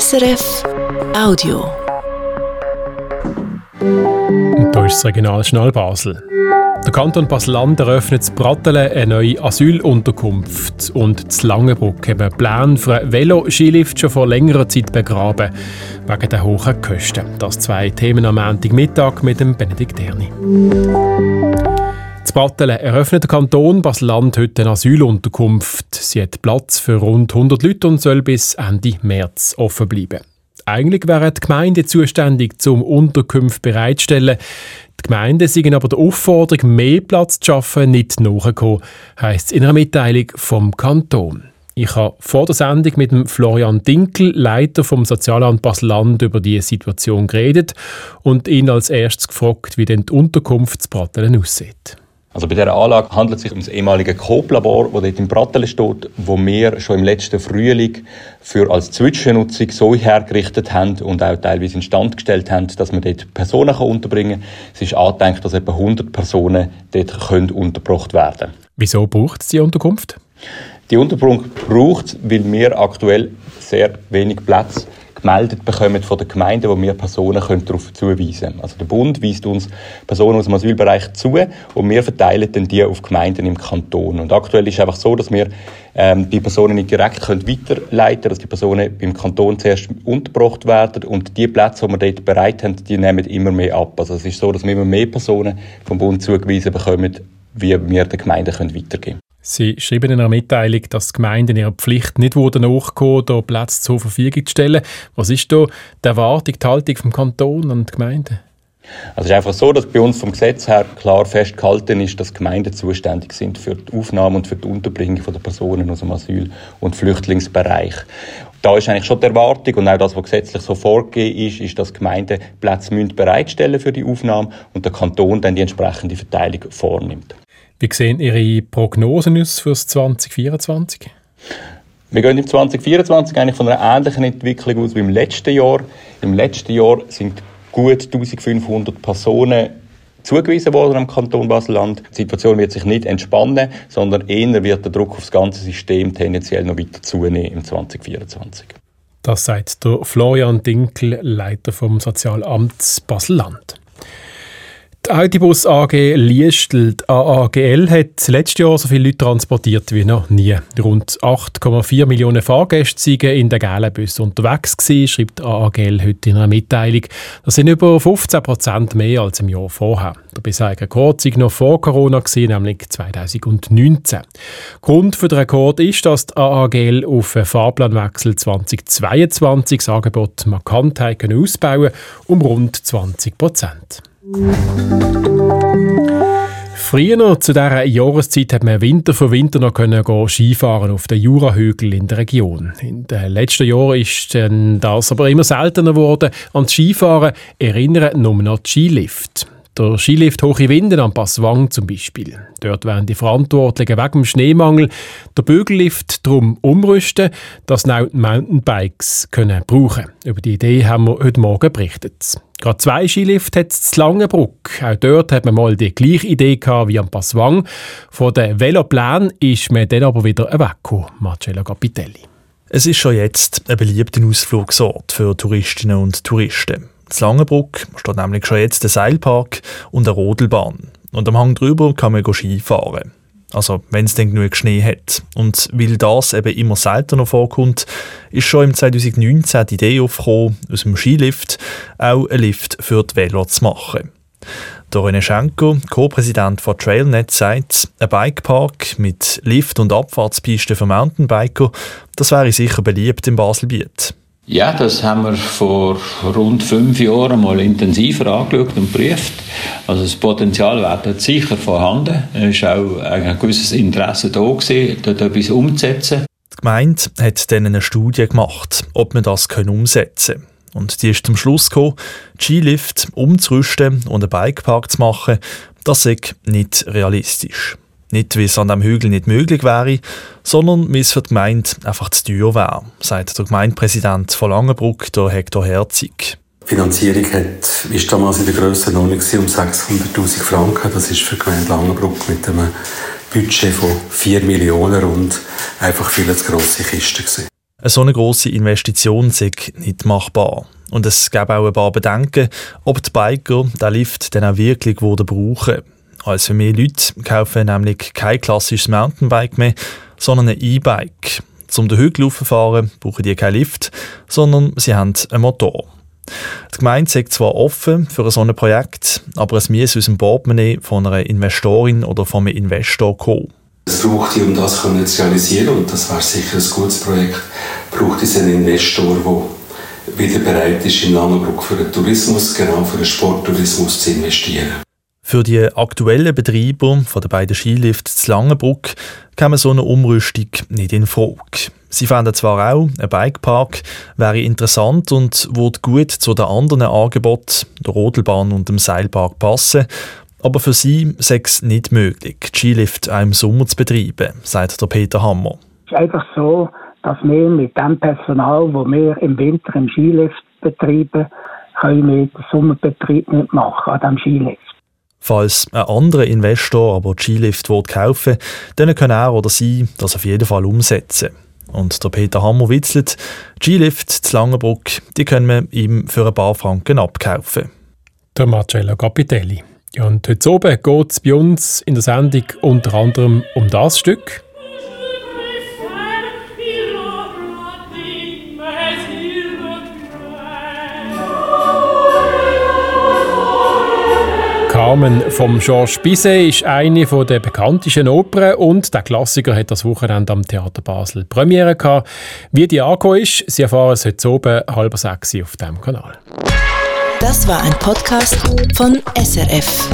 SRF Audio. Und da ist das Regional Schnall Basel. Der Kanton Basel-Land eröffnet in Brattelen eine neue Asylunterkunft und das Langenbruck eben Pläne für einen Velo-Skilift schon vor längerer Zeit begraben, wegen der hohen Kosten. Das zwei Themen am Montagmittag mit dem Benedikt Erni. In Brattelen eröffnet der Kanton Basel-Land heute eine Asylunterkunft. Sie hat Platz für rund 100 Leute und soll bis Ende März offen bleiben. Eigentlich wäre die Gemeinde zuständig, zum Unterkünfte bereitstellen. Die Gemeinden sind aber der Aufforderung, mehr Platz zu schaffen, nicht nachgekommen, heisst es in einer Mitteilung vom Kanton. Ich habe vor der Sendung mit dem Florian Dinkel, Leiter vom Sozialamt Basel-Land, über die Situation geredet und ihn als erstes gefragt, wie denn die Unterkunft zu Brattelen aussieht. Also bei dieser Anlage handelt es sich um das ehemalige Coop-Labor, das dort in Brattelen steht, wo wir schon im letzten Frühling für als Zwischennutzung so hergerichtet haben und auch teilweise instand gestellt haben, dass man dort Personen unterbringen kann. Es ist angedenkt, dass etwa 100 Personen dort können untergebracht werden können. Wieso braucht es die Unterkunft? Die Unterkunft braucht es, weil wir aktuell sehr wenig Platz gemeldet bekommen von den Gemeinden, wo wir Personen können darauf zuweisen können. Also der Bund weist uns Personen aus dem Asylbereich zu und wir verteilen dann die auf Gemeinden im Kanton. Und aktuell ist es einfach so, dass wir ähm, die Personen nicht direkt können weiterleiten können, dass die Personen im Kanton zuerst untergebracht werden und die Plätze, die wir dort bereit haben, die nehmen immer mehr ab. Also es ist so, dass wir immer mehr Personen vom Bund zugewiesen bekommen, wie wir den Gemeinden weitergeben können. Sie schreiben in einer Mitteilung, dass die Gemeinden ihrer Pflicht nicht nachkommen, hier Plätze zur Verfügung zu stellen. Was ist da die Erwartung, die Haltung vom Kanton und der Gemeinden? Also es ist einfach so, dass bei uns vom Gesetz her klar festgehalten ist, dass Gemeinden zuständig sind für die Aufnahme und für die Unterbringung der Personen aus dem Asyl- und Flüchtlingsbereich. Da ist eigentlich schon die Erwartung und auch das, was gesetzlich so vorgegeben ist, ist, dass Gemeinden Plätze bereitstellen für die Aufnahme und der Kanton dann die entsprechende Verteilung vornimmt. Wie sehen Ihre Prognosen aus für 2024? Wir gehen im 2024 eigentlich von einer ähnlichen Entwicklung aus wie im letzten Jahr. Im letzten Jahr sind gut 1500 Personen zugewiesen worden am Kanton Basel-Land. Die Situation wird sich nicht entspannen, sondern eher wird der Druck auf das ganze System tendenziell noch weiter zunehmen im 2024. Das sagt der Florian Dinkel, Leiter vom Sozialamt Basel-Land. Die Autobus AG Liestel, die AAGL, hat letztes Jahr so viele Leute transportiert wie noch nie. Rund 8,4 Millionen Fahrgäste waren in den gelben Bus unterwegs gewesen, schreibt die AAGL heute in einer Mitteilung. Das sind über 15 Prozent mehr als im Jahr vorher. Der bisherige Rekord war noch vor Corona, gewesen, nämlich 2019. Grund für den Rekord ist, dass die AAGL auf einen Fahrplanwechsel 2022 das Angebot markant ausbauen um rund 20 Prozent. Früher zu dieser Jahreszeit hat man Winter für Winter noch Skifahren auf den Jurahügel in der Region. In den letzten Jahren ist das aber immer seltener geworden. An das Skifahren erinnern nur noch die Skilift. Der Skilift Hoche Winden am Passwang zum Beispiel. Dort werden die Verantwortlichen wegen dem Schneemangel der Bügellift darum umrüsten, dass auch Mountainbikes können brauchen Über die Idee haben wir heute Morgen berichtet. Gerade zwei Skilifte hat es Langenbruck. Auch dort hat man mal die gleiche Idee gehabt wie am Passwang. Von den Veloplänen ist man dann aber wieder weggekommen, Marcello Capitelli. Es ist schon jetzt ein beliebter Ausflugsort für Touristinnen und Touristen. In Langenbruck steht nämlich schon jetzt ein Seilpark und eine Rodelbahn. Und am Hang drüber kann man Ski fahren. Also, wenn es denn genug Schnee hat. Und weil das eben immer seltener vorkommt, ist schon im 2019 die Idee aufgekommen, aus dem Skilift auch einen Lift für die Velo zu machen. Der René Co-Präsident von Trailnet, sagt, ein Bikepark mit Lift- und Abfahrtspisten für Mountainbiker, das wäre sicher beliebt im Baselbiet. Ja, das haben wir vor rund fünf Jahren mal intensiver angeschaut und geprüft. Also das Potenzial wäre sicher vorhanden. Es war auch ein gewisses Interesse da gewesen, dort etwas umzusetzen. Die Gemeinde hat dann eine Studie gemacht, ob man das umsetzen können. Und die ist zum Schluss gekommen, Skilift umzurüsten und einen Bikepark zu machen, das ist nicht realistisch. Nicht, weil es an diesem Hügel nicht möglich wäre, sondern weil es für die Gemeinde einfach zu teuer wäre, sagt der Gemeindepräsident von Langenbruck, der Hector Herzig. Die Finanzierung hat, ist damals in der Grössenordnung um 600'000 Franken. Das ist für die Gemeinde Langenbruck mit einem Budget von 4 Millionen und einfach viel zu grosse Kiste gewesen. Eine so eine grosse Investition sei nicht machbar. Und es gab auch ein paar Bedenken, ob die Biker den Lift dann auch wirklich brauchen Also mehr Leute kaufen nämlich kein klassisches Mountainbike mehr, sondern ein E-Bike. Zum den Hügel fahren brauchen die keinen Lift, sondern sie haben einen Motor. Die Gemeinde ist zwar offen für so ein Projekt, aber es muss aus dem Portemonnaie von einer Investorin oder von einem Investor kommen. Es braucht, um das zu realisieren, und das wäre sicher ein gutes Projekt, braucht es einen Investor, der wieder bereit ist, in Langenbruck für den Tourismus, genau für den Sporttourismus zu investieren. Für die aktuellen Betreiber der beiden Skilifts zu Langenbruck käme so eine Umrüstung nicht in Frage. Sie fänden zwar auch, ein Bikepark wäre interessant und würde gut zu den anderen Angeboten, der Rodelbahn und dem Seilpark passen, aber für sie sei es nicht möglich, die Skilift auch im Sommer zu betreiben, sagt der Peter Hammer. Es ist einfach so, dass wir mit dem Personal, das wir im Winter im Skilift betreiben, können wir den Sommerbetrieb nicht machen an diesem Skilift. Falls ein anderer Investor aber Skilift kaufen will, dann kann er oder sie das auf jeden Fall umsetzen. Und der Peter Hammer witzelt, Skilift zu Langenbruck, die können wir ihm für ein paar Franken abkaufen. Der Marcello Capitelli. Und heute oben geht es bei uns in der Sendung unter anderem um das Stück. Carmen vom Georges Bizet ist eine der bekanntesten Opern und der Klassiker hat das Wochenende am Theater Basel Premiere gehabt. Wie die angekommen ist, Sie erfahren es heute oben halb sechs auf diesem Kanal. Das war ein Podcast von SRF.